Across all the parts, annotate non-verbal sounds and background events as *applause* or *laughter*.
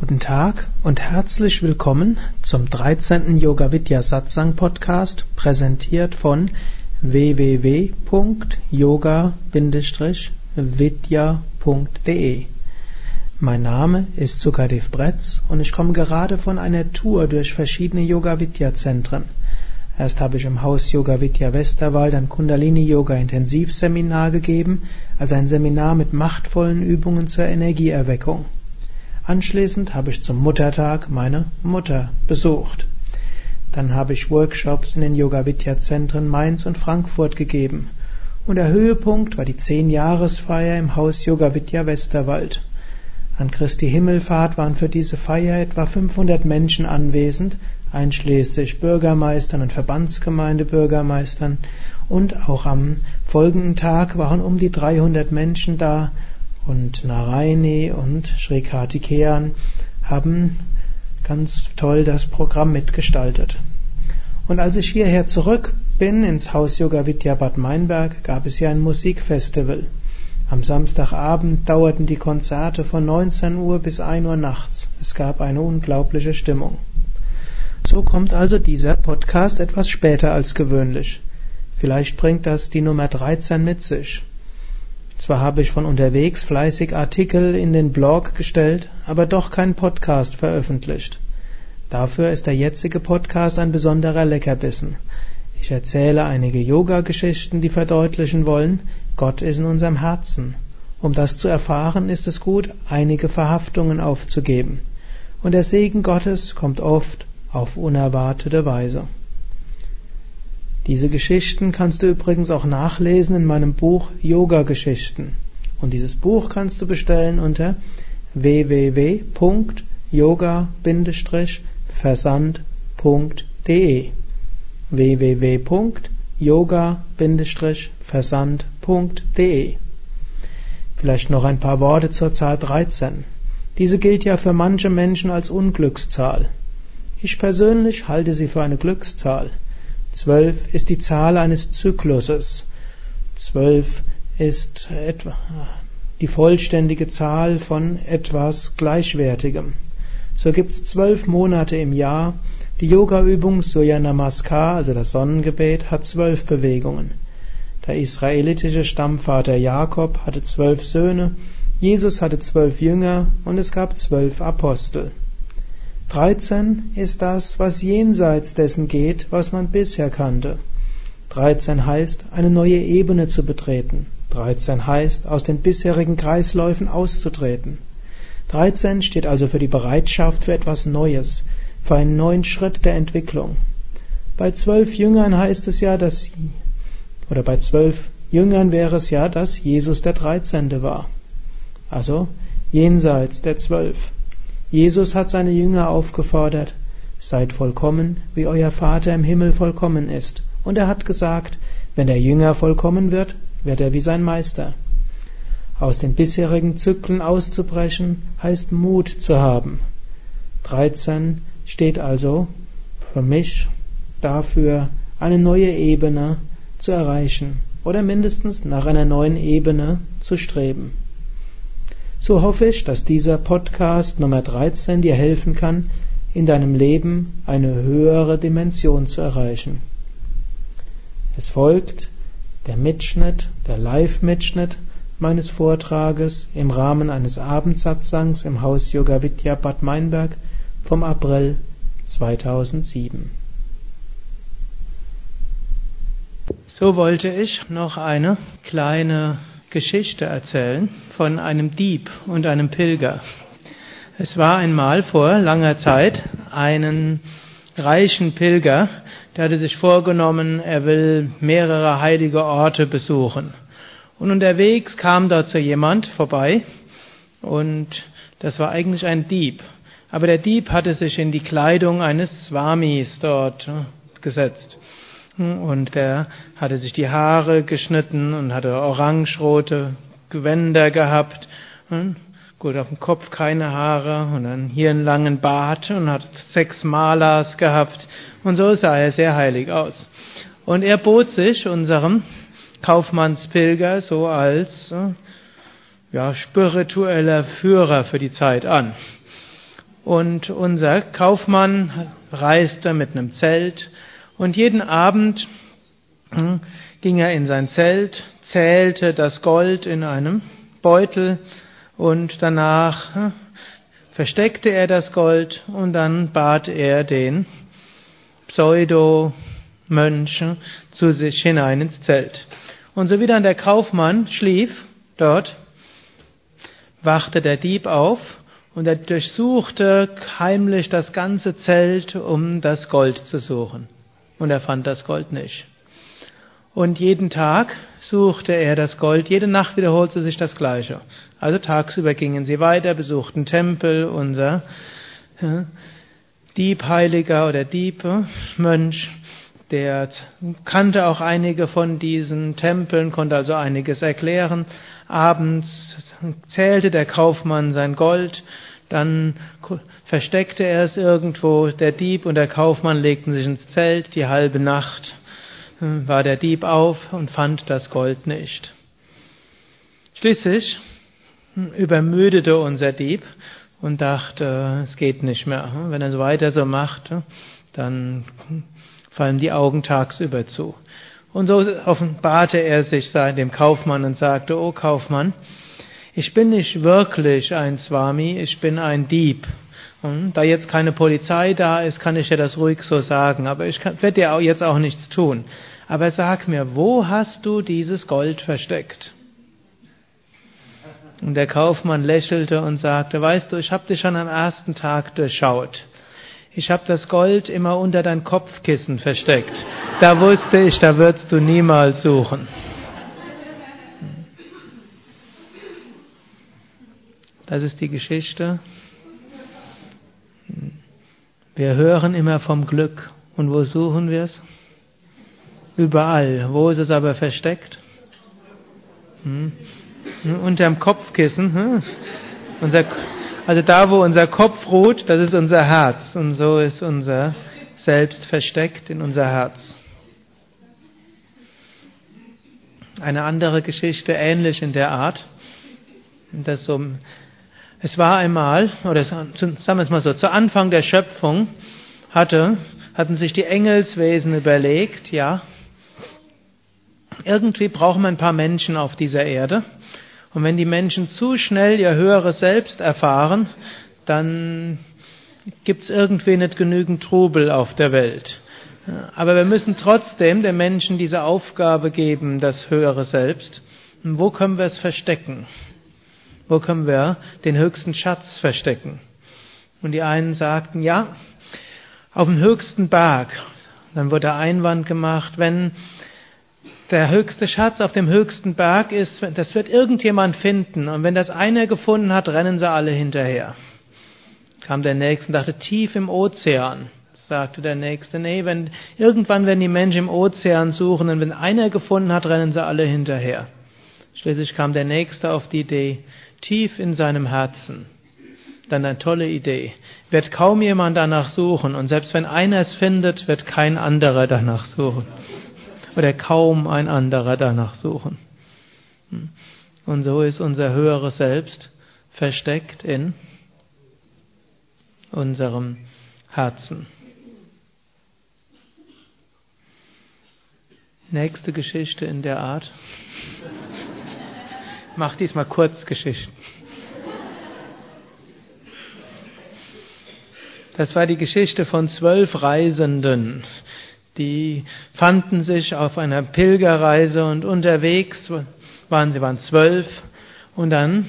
Guten Tag und herzlich willkommen zum 13. Yoga Vidya Satsang Podcast, präsentiert von www.yoga-vidya.de. Mein Name ist Sukadev Bretz und ich komme gerade von einer Tour durch verschiedene Yoga Vidya Zentren. Erst habe ich im Haus Yoga Vidya Westerwald ein Kundalini Yoga Intensivseminar gegeben, also ein Seminar mit machtvollen Übungen zur Energieerweckung. Anschließend habe ich zum Muttertag meine Mutter besucht. Dann habe ich Workshops in den Yoga Vidya Zentren Mainz und Frankfurt gegeben. Und der Höhepunkt war die Zehn-Jahresfeier im Haus Yoga Vidya Westerwald. An Christi Himmelfahrt waren für diese Feier etwa 500 Menschen anwesend, einschließlich Bürgermeistern und Verbandsgemeindebürgermeistern. Und auch am folgenden Tag waren um die 300 Menschen da und Naraini und Sri Kartikeyan haben ganz toll das Programm mitgestaltet. Und als ich hierher zurück bin ins Haus Yoga Vidya Bad Meinberg, gab es hier ein Musikfestival. Am Samstagabend dauerten die Konzerte von 19 Uhr bis 1 Uhr nachts. Es gab eine unglaubliche Stimmung. So kommt also dieser Podcast etwas später als gewöhnlich. Vielleicht bringt das die Nummer 13 mit sich. Zwar habe ich von unterwegs fleißig Artikel in den Blog gestellt, aber doch kein Podcast veröffentlicht. Dafür ist der jetzige Podcast ein besonderer Leckerbissen. Ich erzähle einige Yoga-Geschichten, die verdeutlichen wollen, Gott ist in unserem Herzen. Um das zu erfahren, ist es gut, einige Verhaftungen aufzugeben. Und der Segen Gottes kommt oft auf unerwartete Weise. Diese Geschichten kannst du übrigens auch nachlesen in meinem Buch Yoga Geschichten. Und dieses Buch kannst du bestellen unter www.yoga-versand.de www.yoga-versand.de Vielleicht noch ein paar Worte zur Zahl 13. Diese gilt ja für manche Menschen als Unglückszahl. Ich persönlich halte sie für eine Glückszahl. Zwölf ist die Zahl eines Zykluses. Zwölf ist etwa die vollständige Zahl von etwas Gleichwertigem. So gibt es zwölf Monate im Jahr. Die Yoga-Übung Surya Namaskar, also das Sonnengebet, hat zwölf Bewegungen. Der israelitische Stammvater Jakob hatte zwölf Söhne, Jesus hatte zwölf Jünger und es gab zwölf Apostel. 13 ist das, was jenseits dessen geht, was man bisher kannte. 13 heißt, eine neue Ebene zu betreten. 13 heißt, aus den bisherigen Kreisläufen auszutreten. 13 steht also für die Bereitschaft für etwas Neues, für einen neuen Schritt der Entwicklung. Bei zwölf Jüngern heißt es ja, dass, oder bei zwölf Jüngern wäre es ja, dass Jesus der Dreizehnte war. Also jenseits der zwölf. Jesus hat seine Jünger aufgefordert, seid vollkommen, wie euer Vater im Himmel vollkommen ist. Und er hat gesagt, wenn der Jünger vollkommen wird, wird er wie sein Meister. Aus den bisherigen Zyklen auszubrechen, heißt Mut zu haben. 13 steht also für mich dafür, eine neue Ebene zu erreichen oder mindestens nach einer neuen Ebene zu streben. So hoffe ich, dass dieser Podcast Nummer 13 dir helfen kann, in deinem Leben eine höhere Dimension zu erreichen. Es folgt der Mitschnitt, der Live-Mitschnitt meines Vortrages im Rahmen eines Abendsatzsangs im Haus Yoga Vidya Bad Meinberg vom April 2007. So wollte ich noch eine kleine Geschichte erzählen von einem Dieb und einem Pilger. Es war einmal vor langer Zeit einen reichen Pilger, der hatte sich vorgenommen, er will mehrere heilige Orte besuchen. Und unterwegs kam so jemand vorbei und das war eigentlich ein Dieb. Aber der Dieb hatte sich in die Kleidung eines Swamis dort gesetzt. Und der hatte sich die Haare geschnitten und hatte orangerote Gewänder gehabt. Und gut, auf dem Kopf keine Haare und dann hier einen langen Bart und hat sechs Malas gehabt. Und so sah er sehr heilig aus. Und er bot sich unserem Kaufmannspilger so als ja, spiritueller Führer für die Zeit an. Und unser Kaufmann reiste mit einem Zelt und jeden Abend hm, ging er in sein Zelt, zählte das Gold in einem Beutel und danach hm, versteckte er das Gold und dann bat er den Pseudo-Mönch zu sich hinein ins Zelt. Und so wie dann der Kaufmann schlief dort, wachte der Dieb auf und er durchsuchte heimlich das ganze Zelt, um das Gold zu suchen. Und er fand das Gold nicht. Und jeden Tag suchte er das Gold, jede Nacht wiederholte sich das Gleiche. Also tagsüber gingen sie weiter, besuchten Tempel, unser ja, Diebheiliger oder Diebe, Mönch, der kannte auch einige von diesen Tempeln, konnte also einiges erklären. Abends zählte der Kaufmann sein Gold, dann versteckte er es irgendwo, der Dieb und der Kaufmann legten sich ins Zelt, die halbe Nacht war der Dieb auf und fand das Gold nicht. Schließlich hm, übermüdete unser Dieb und dachte, es geht nicht mehr. Hm, wenn er es weiter so macht, dann fallen die Augen tagsüber zu. Und so offenbarte er sich dem Kaufmann und sagte, O Kaufmann, ich bin nicht wirklich ein Swami, ich bin ein Dieb. Und da jetzt keine Polizei da ist, kann ich dir das ruhig so sagen, aber ich werde dir jetzt auch nichts tun. Aber sag mir, wo hast du dieses Gold versteckt? Und der Kaufmann lächelte und sagte, weißt du, ich habe dich schon am ersten Tag durchschaut. Ich habe das Gold immer unter dein Kopfkissen versteckt. Da wusste ich, da würdest du niemals suchen. Das ist die Geschichte. Wir hören immer vom Glück. Und wo suchen wir es? Überall. Wo ist es aber versteckt? Hm? Unterm Kopfkissen. Hm? Unser, also da, wo unser Kopf ruht, das ist unser Herz. Und so ist unser Selbst versteckt in unser Herz. Eine andere Geschichte ähnlich in der Art, das so es war einmal, oder sagen wir es mal so, zu Anfang der Schöpfung hatte, hatten sich die Engelswesen überlegt, ja, irgendwie brauchen wir ein paar Menschen auf dieser Erde. Und wenn die Menschen zu schnell ihr höheres Selbst erfahren, dann gibt es irgendwie nicht genügend Trubel auf der Welt. Aber wir müssen trotzdem den Menschen diese Aufgabe geben, das höhere Selbst. Und wo können wir es verstecken? Wo können wir den höchsten Schatz verstecken? Und die einen sagten, ja, auf dem höchsten Berg. Dann wurde der Einwand gemacht, wenn der höchste Schatz auf dem höchsten Berg ist, das wird irgendjemand finden. Und wenn das einer gefunden hat, rennen sie alle hinterher. Kam der Nächste und dachte, tief im Ozean. Sagte der Nächste, nee, wenn, irgendwann werden die Menschen im Ozean suchen und wenn einer gefunden hat, rennen sie alle hinterher. Schließlich kam der Nächste auf die Idee, tief in seinem Herzen, dann eine tolle Idee, wird kaum jemand danach suchen und selbst wenn einer es findet, wird kein anderer danach suchen oder kaum ein anderer danach suchen. Und so ist unser höheres Selbst versteckt in unserem Herzen. Nächste Geschichte in der Art *laughs* mache diesmal Kurzgeschichten. Das war die Geschichte von zwölf Reisenden. Die fanden sich auf einer Pilgerreise und unterwegs waren sie waren zwölf und dann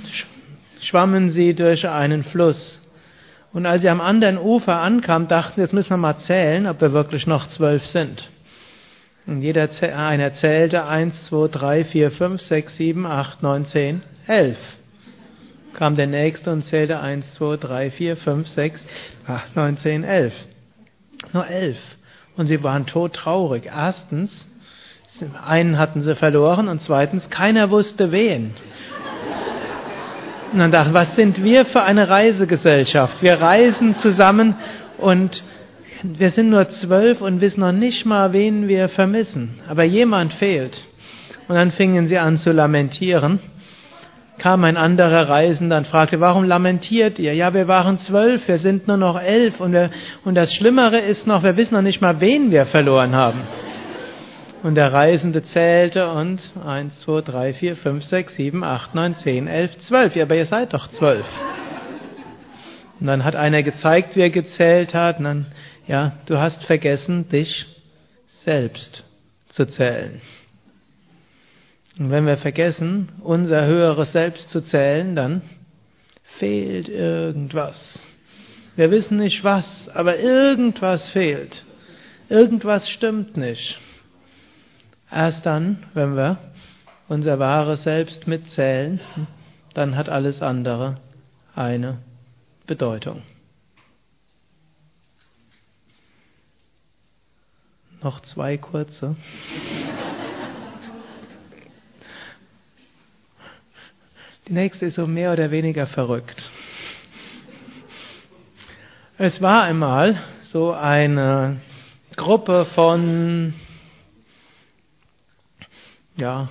schwammen sie durch einen Fluss. Und als sie am anderen Ufer ankamen, dachten sie, jetzt müssen wir mal zählen, ob wir wirklich noch zwölf sind. Und jeder einer zählte 1, 2, 3, 4, 5, 6, 7, 8, 9, 10, 11. Kam der nächste und zählte 1, 2, 3, 4, 5, 6, 8, 9, 10, 11. Nur 11. Und sie waren todtraurig. Erstens, einen hatten sie verloren und zweitens, keiner wusste wen. Und dann dachten, was sind wir für eine Reisegesellschaft? Wir reisen zusammen und wir sind nur zwölf und wissen noch nicht mal, wen wir vermissen. Aber jemand fehlt. Und dann fingen sie an zu lamentieren. Kam ein anderer Reisender und fragte, warum lamentiert ihr? Ja, wir waren zwölf, wir sind nur noch elf und, wir, und das Schlimmere ist noch, wir wissen noch nicht mal, wen wir verloren haben. Und der Reisende zählte und eins, zwei, drei, vier, fünf, sechs, sieben, acht, neun, zehn, elf, zwölf. Ja, aber ihr seid doch zwölf. Und dann hat einer gezeigt, wie er gezählt hat. Und dann, ja, du hast vergessen, dich selbst zu zählen. Und wenn wir vergessen, unser höheres Selbst zu zählen, dann fehlt irgendwas. Wir wissen nicht was, aber irgendwas fehlt. Irgendwas stimmt nicht. Erst dann, wenn wir unser wahres Selbst mitzählen, dann hat alles andere eine Bedeutung. Noch zwei kurze. Nächste ist so mehr oder weniger verrückt. Es war einmal so eine Gruppe von ja,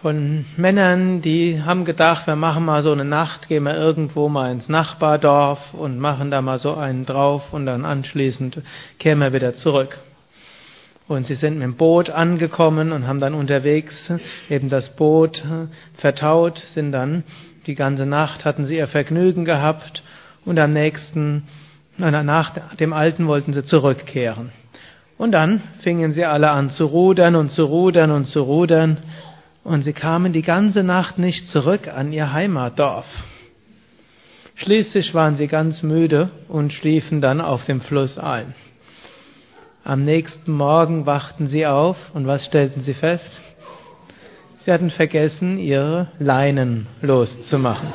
von Männern, die haben gedacht, wir machen mal so eine Nacht, gehen wir irgendwo mal ins Nachbardorf und machen da mal so einen drauf und dann anschließend kehren wir wieder zurück. Und sie sind mit dem Boot angekommen und haben dann unterwegs eben das Boot vertaut, sind dann die ganze Nacht hatten sie ihr Vergnügen gehabt und am nächsten, nach dem Alten wollten sie zurückkehren. Und dann fingen sie alle an zu rudern und zu rudern und zu rudern, und sie kamen die ganze Nacht nicht zurück an ihr Heimatdorf. Schließlich waren sie ganz müde und schliefen dann auf dem Fluss ein. Am nächsten Morgen wachten sie auf und was stellten sie fest? Sie hatten vergessen, ihre Leinen loszumachen.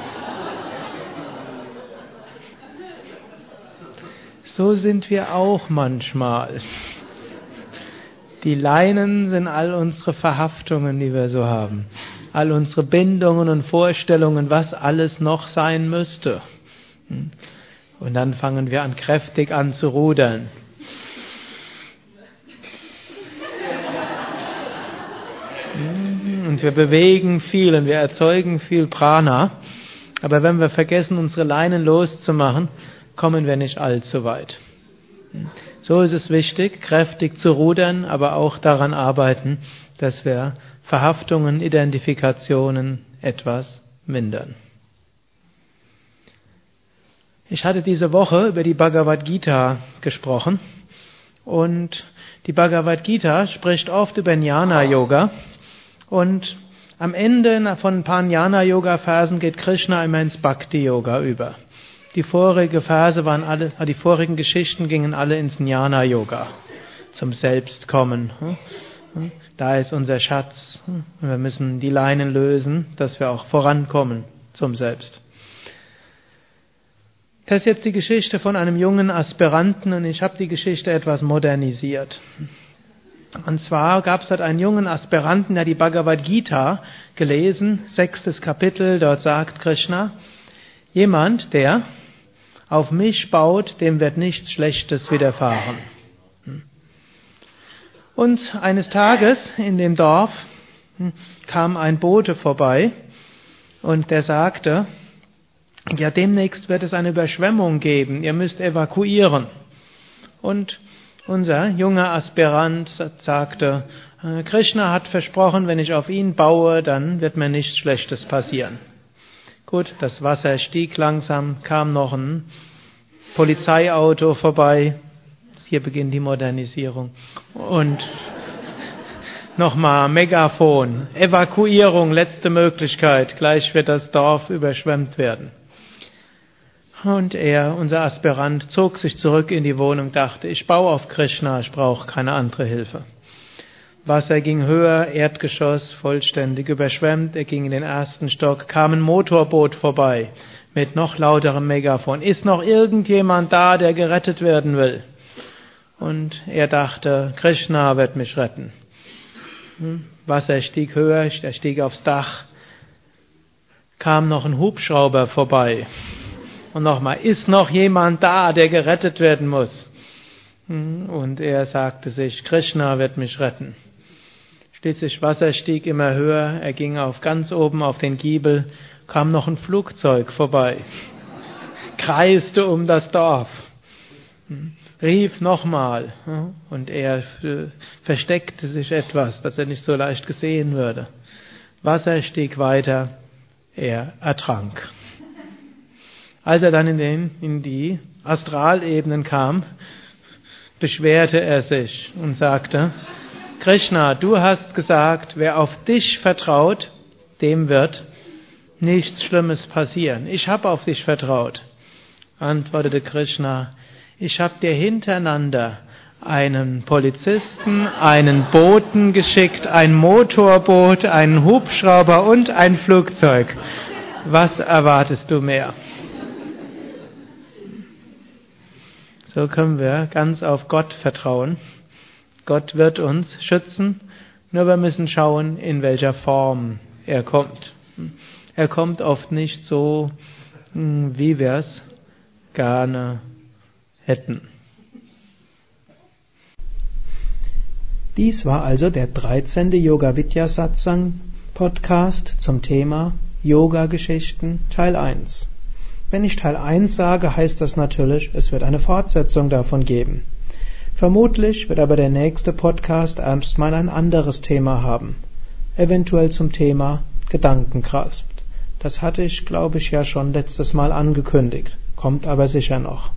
So sind wir auch manchmal. Die Leinen sind all unsere Verhaftungen, die wir so haben. All unsere Bindungen und Vorstellungen, was alles noch sein müsste. Und dann fangen wir an, kräftig an zu rudern. Und wir bewegen viel und wir erzeugen viel Prana. Aber wenn wir vergessen, unsere Leinen loszumachen, kommen wir nicht allzu weit. So ist es wichtig, kräftig zu rudern, aber auch daran arbeiten, dass wir Verhaftungen, Identifikationen etwas mindern. Ich hatte diese Woche über die Bhagavad Gita gesprochen und die Bhagavad Gita spricht oft über Jnana Yoga und am Ende von ein paar Jnana Yoga Phasen geht Krishna immer ins Bhakti Yoga über. Die vorigen Verse waren alle, die vorigen Geschichten gingen alle ins Jnana Yoga, zum Selbstkommen. Da ist unser Schatz. Wir müssen die Leinen lösen, dass wir auch vorankommen zum Selbst. Das ist jetzt die Geschichte von einem jungen Aspiranten und ich habe die Geschichte etwas modernisiert. Und zwar gab es dort einen jungen Aspiranten, der die Bhagavad Gita gelesen, sechstes Kapitel, dort sagt Krishna, jemand, der auf mich baut, dem wird nichts Schlechtes widerfahren. Und eines Tages in dem Dorf hm, kam ein Bote vorbei und der sagte, ja, demnächst wird es eine Überschwemmung geben, ihr müsst evakuieren. Und unser junger Aspirant sagte, äh, Krishna hat versprochen, wenn ich auf ihn baue, dann wird mir nichts Schlechtes passieren. Gut, das Wasser stieg langsam, kam noch ein Polizeiauto vorbei. Hier beginnt die Modernisierung. Und *laughs* nochmal Megafon, Evakuierung, letzte Möglichkeit. Gleich wird das Dorf überschwemmt werden. Und er, unser Aspirant, zog sich zurück in die Wohnung, dachte, ich baue auf Krishna, ich brauche keine andere Hilfe. Wasser ging höher, Erdgeschoss vollständig überschwemmt, er ging in den ersten Stock, kam ein Motorboot vorbei mit noch lauterem Megafon. Ist noch irgendjemand da, der gerettet werden will? Und er dachte, Krishna wird mich retten. Hm? Wasser stieg höher, er stieg aufs Dach, kam noch ein Hubschrauber vorbei. Und nochmal, ist noch jemand da, der gerettet werden muss? Hm? Und er sagte sich, Krishna wird mich retten. Schließlich Wasser stieg immer höher, er ging auf ganz oben auf den Giebel kam noch ein Flugzeug vorbei, *laughs* kreiste um das Dorf, rief nochmal und er äh, versteckte sich etwas, dass er nicht so leicht gesehen würde. Wasser stieg weiter, er ertrank. Als er dann in, den, in die Astralebenen kam, beschwerte er sich und sagte, Krishna, du hast gesagt, wer auf dich vertraut, dem wird nichts Schlimmes passieren. Ich habe auf dich vertraut. Antwortete Krishna, ich habe dir hintereinander einen Polizisten, einen Boten geschickt, ein Motorboot, einen Hubschrauber und ein Flugzeug. Was erwartest du mehr? So können wir ganz auf Gott vertrauen. Gott wird uns schützen, nur wir müssen schauen, in welcher Form er kommt. Er kommt oft nicht so, hm, wie wir es gerne hätten. Dies war also der 13. Yoga Vidya Satsang Podcast zum Thema Yoga Geschichten Teil 1. Wenn ich Teil 1 sage, heißt das natürlich, es wird eine Fortsetzung davon geben. Vermutlich wird aber der nächste Podcast erstmal ein anderes Thema haben. Eventuell zum Thema Gedankenkraft. Das hatte ich, glaube ich, ja schon letztes Mal angekündigt. Kommt aber sicher noch.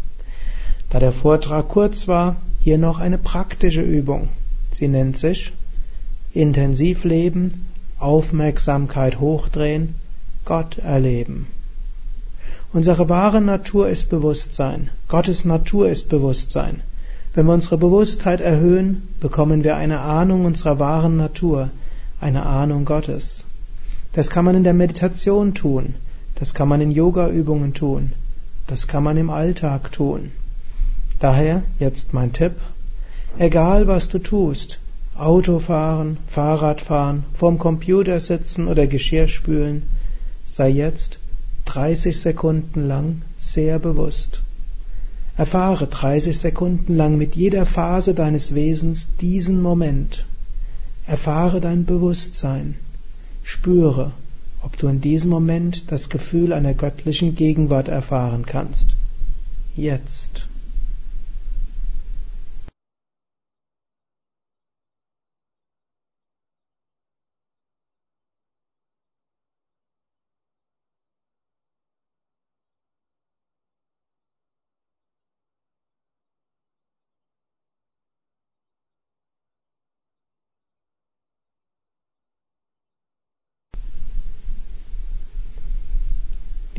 Da der Vortrag kurz war, hier noch eine praktische Übung. Sie nennt sich Intensivleben, Aufmerksamkeit hochdrehen, Gott erleben. Unsere wahre Natur ist Bewusstsein. Gottes Natur ist Bewusstsein. Wenn wir unsere Bewusstheit erhöhen, bekommen wir eine Ahnung unserer wahren Natur, eine Ahnung Gottes. Das kann man in der Meditation tun, das kann man in Yoga-Übungen tun, das kann man im Alltag tun. Daher jetzt mein Tipp, egal was du tust, Autofahren, Fahrradfahren, vorm Computer sitzen oder Geschirr spülen, sei jetzt 30 Sekunden lang sehr bewusst. Erfahre 30 Sekunden lang mit jeder Phase deines Wesens diesen Moment. Erfahre dein Bewusstsein. Spüre, ob du in diesem Moment das Gefühl einer göttlichen Gegenwart erfahren kannst. Jetzt.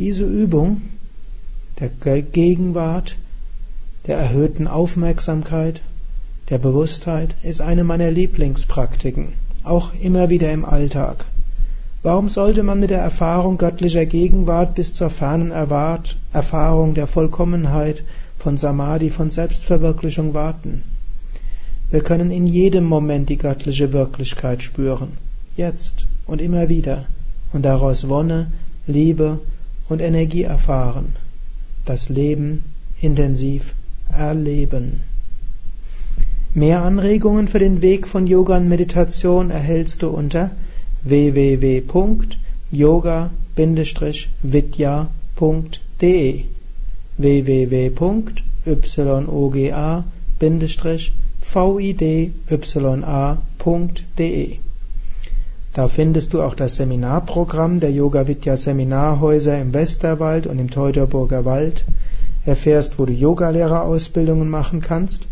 Diese Übung der Gegenwart, der erhöhten Aufmerksamkeit, der Bewusstheit ist eine meiner Lieblingspraktiken, auch immer wieder im Alltag. Warum sollte man mit der Erfahrung göttlicher Gegenwart bis zur fernen Erfahrung der Vollkommenheit von Samadhi, von Selbstverwirklichung warten? Wir können in jedem Moment die göttliche Wirklichkeit spüren, jetzt und immer wieder, und daraus Wonne, Liebe und Energie erfahren, das Leben intensiv erleben. Mehr Anregungen für den Weg von Yoga und Meditation erhältst du unter www.yoga-vidya.de www.yoga-vidya.de da findest du auch das Seminarprogramm der Yoga Vidya Seminarhäuser im Westerwald und im Teutoburger Wald. Erfährst, wo du Yogalehrerausbildungen machen kannst.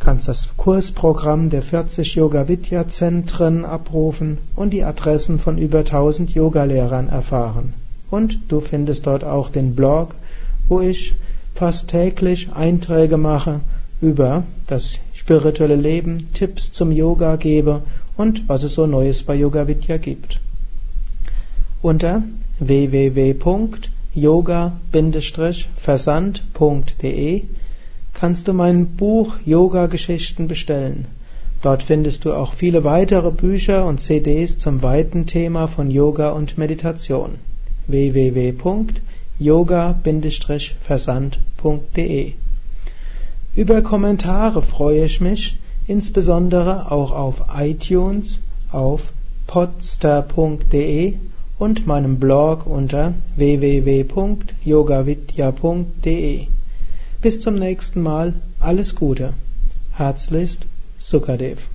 Kannst das Kursprogramm der 40 Yoga Vidya Zentren abrufen und die Adressen von über 1000 Yogalehrern erfahren. Und du findest dort auch den Blog, wo ich fast täglich Einträge mache über das spirituelle Leben, Tipps zum Yoga gebe und was es so Neues bei Yoga Vidya gibt. Unter www.yoga-versand.de kannst du mein Buch Yoga Geschichten bestellen. Dort findest du auch viele weitere Bücher und CDs zum weiten Thema von Yoga und Meditation. www.yoga-versand.de Über Kommentare freue ich mich insbesondere auch auf iTunes, auf podster.de und meinem Blog unter www.yogavidya.de. Bis zum nächsten Mal, alles Gute. Herzlichst, Sukadev.